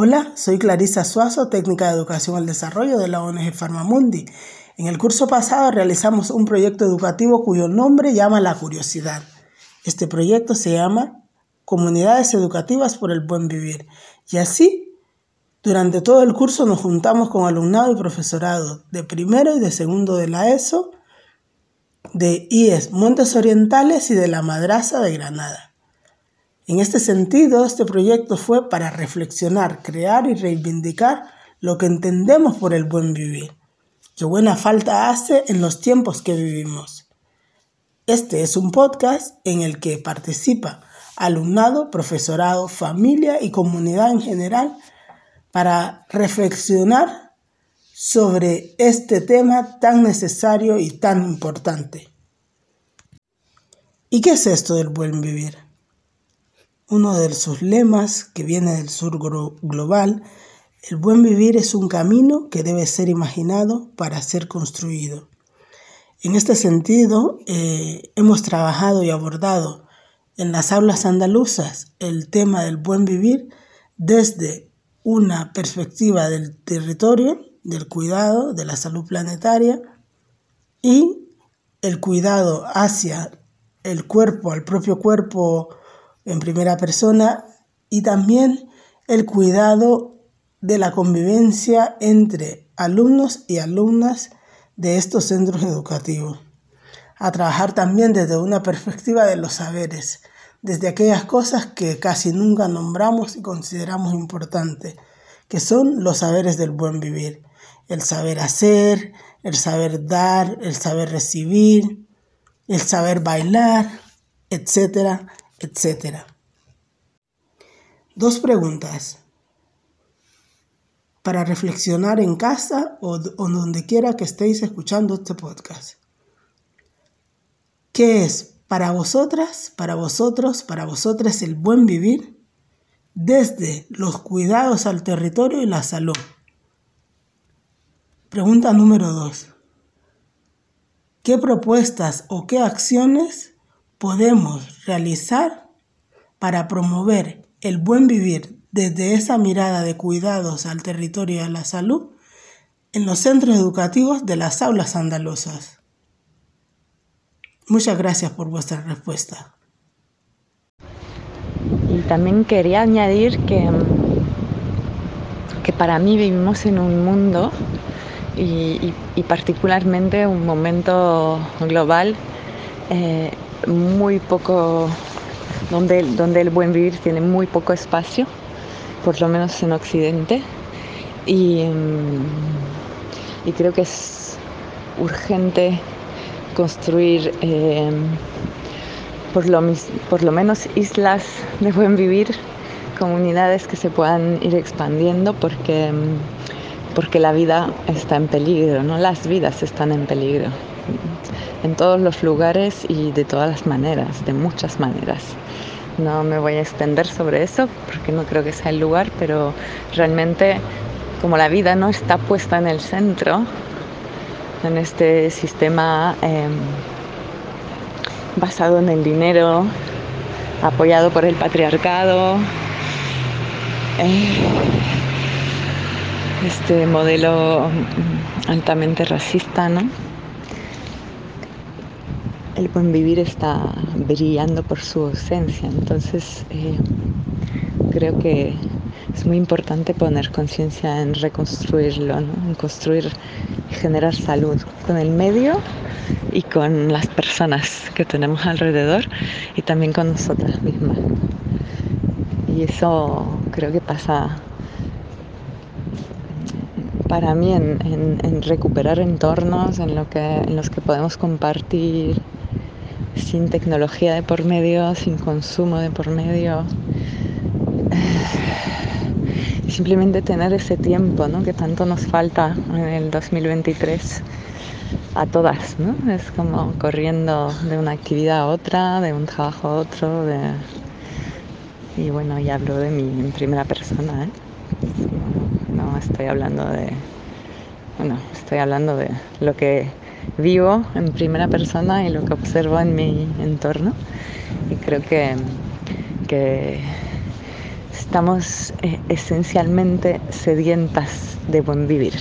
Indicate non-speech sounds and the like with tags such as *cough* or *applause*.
Hola, soy Clarisa Suazo, técnica de educación al desarrollo de la ONG Farmamundi. En el curso pasado realizamos un proyecto educativo cuyo nombre llama La Curiosidad. Este proyecto se llama Comunidades Educativas por el Buen Vivir. Y así, durante todo el curso nos juntamos con alumnado y profesorado de primero y de segundo de la ESO, de IES Montes Orientales y de la Madraza de Granada. En este sentido, este proyecto fue para reflexionar, crear y reivindicar lo que entendemos por el buen vivir, que buena falta hace en los tiempos que vivimos. Este es un podcast en el que participa alumnado, profesorado, familia y comunidad en general para reflexionar sobre este tema tan necesario y tan importante. ¿Y qué es esto del buen vivir? Uno de sus lemas, que viene del sur global, el buen vivir es un camino que debe ser imaginado para ser construido. En este sentido, eh, hemos trabajado y abordado en las aulas andaluzas el tema del buen vivir desde una perspectiva del territorio, del cuidado, de la salud planetaria y el cuidado hacia el cuerpo, al propio cuerpo en primera persona y también el cuidado de la convivencia entre alumnos y alumnas de estos centros educativos. A trabajar también desde una perspectiva de los saberes, desde aquellas cosas que casi nunca nombramos y consideramos importantes, que son los saberes del buen vivir. El saber hacer, el saber dar, el saber recibir, el saber bailar, etcétera, etcétera. Dos preguntas para reflexionar en casa o, o donde quiera que estéis escuchando este podcast. ¿Qué es para vosotras, para vosotros, para vosotras el buen vivir desde los cuidados al territorio y la salud? Pregunta número dos. ¿Qué propuestas o qué acciones podemos realizar para promover el buen vivir desde esa mirada de cuidados al territorio y a la salud en los centros educativos de las aulas andaluzas? Muchas gracias por vuestra respuesta. Y también quería añadir que, que para mí vivimos en un mundo y, particularmente un momento global eh, muy poco, donde, donde el buen vivir tiene muy poco espacio, por lo menos en Occidente. Y, y creo que es urgente construir eh, por, lo, por lo menos islas de buen vivir, comunidades que se puedan ir expandiendo porque porque la vida está en peligro, ¿no? Las vidas están en peligro en todos los lugares y de todas las maneras, de muchas maneras. No me voy a extender sobre eso porque no creo que sea el lugar, pero realmente como la vida no está puesta en el centro, en este sistema em, basado en el dinero, apoyado por el patriarcado, eh, este modelo altamente racista, ¿no? El buen vivir está brillando por su ausencia, entonces eh, creo que es muy importante poner conciencia en reconstruirlo, en construir y generar salud con el medio y con las personas que tenemos alrededor y también con nosotras mismas. Y eso creo que pasa para mí en, recuperar entornos en, los que podemos compartir sin tecnología de por medio, sin consumo de por medio. *sighs* simplemente tener ese tiempo que tanto nos falta en el 2023 a todas, ¿no? Es como corriendo de una actividad a otra, de un trabajo a otro, y bueno, ya hablo de mí en primera persona, ¿eh? no estoy hablando de, bueno, estoy hablando de lo que vivo en primera persona y lo que observo en mi entorno. Y creo que, que estamos eh, esencialmente sedientas de buen vivir.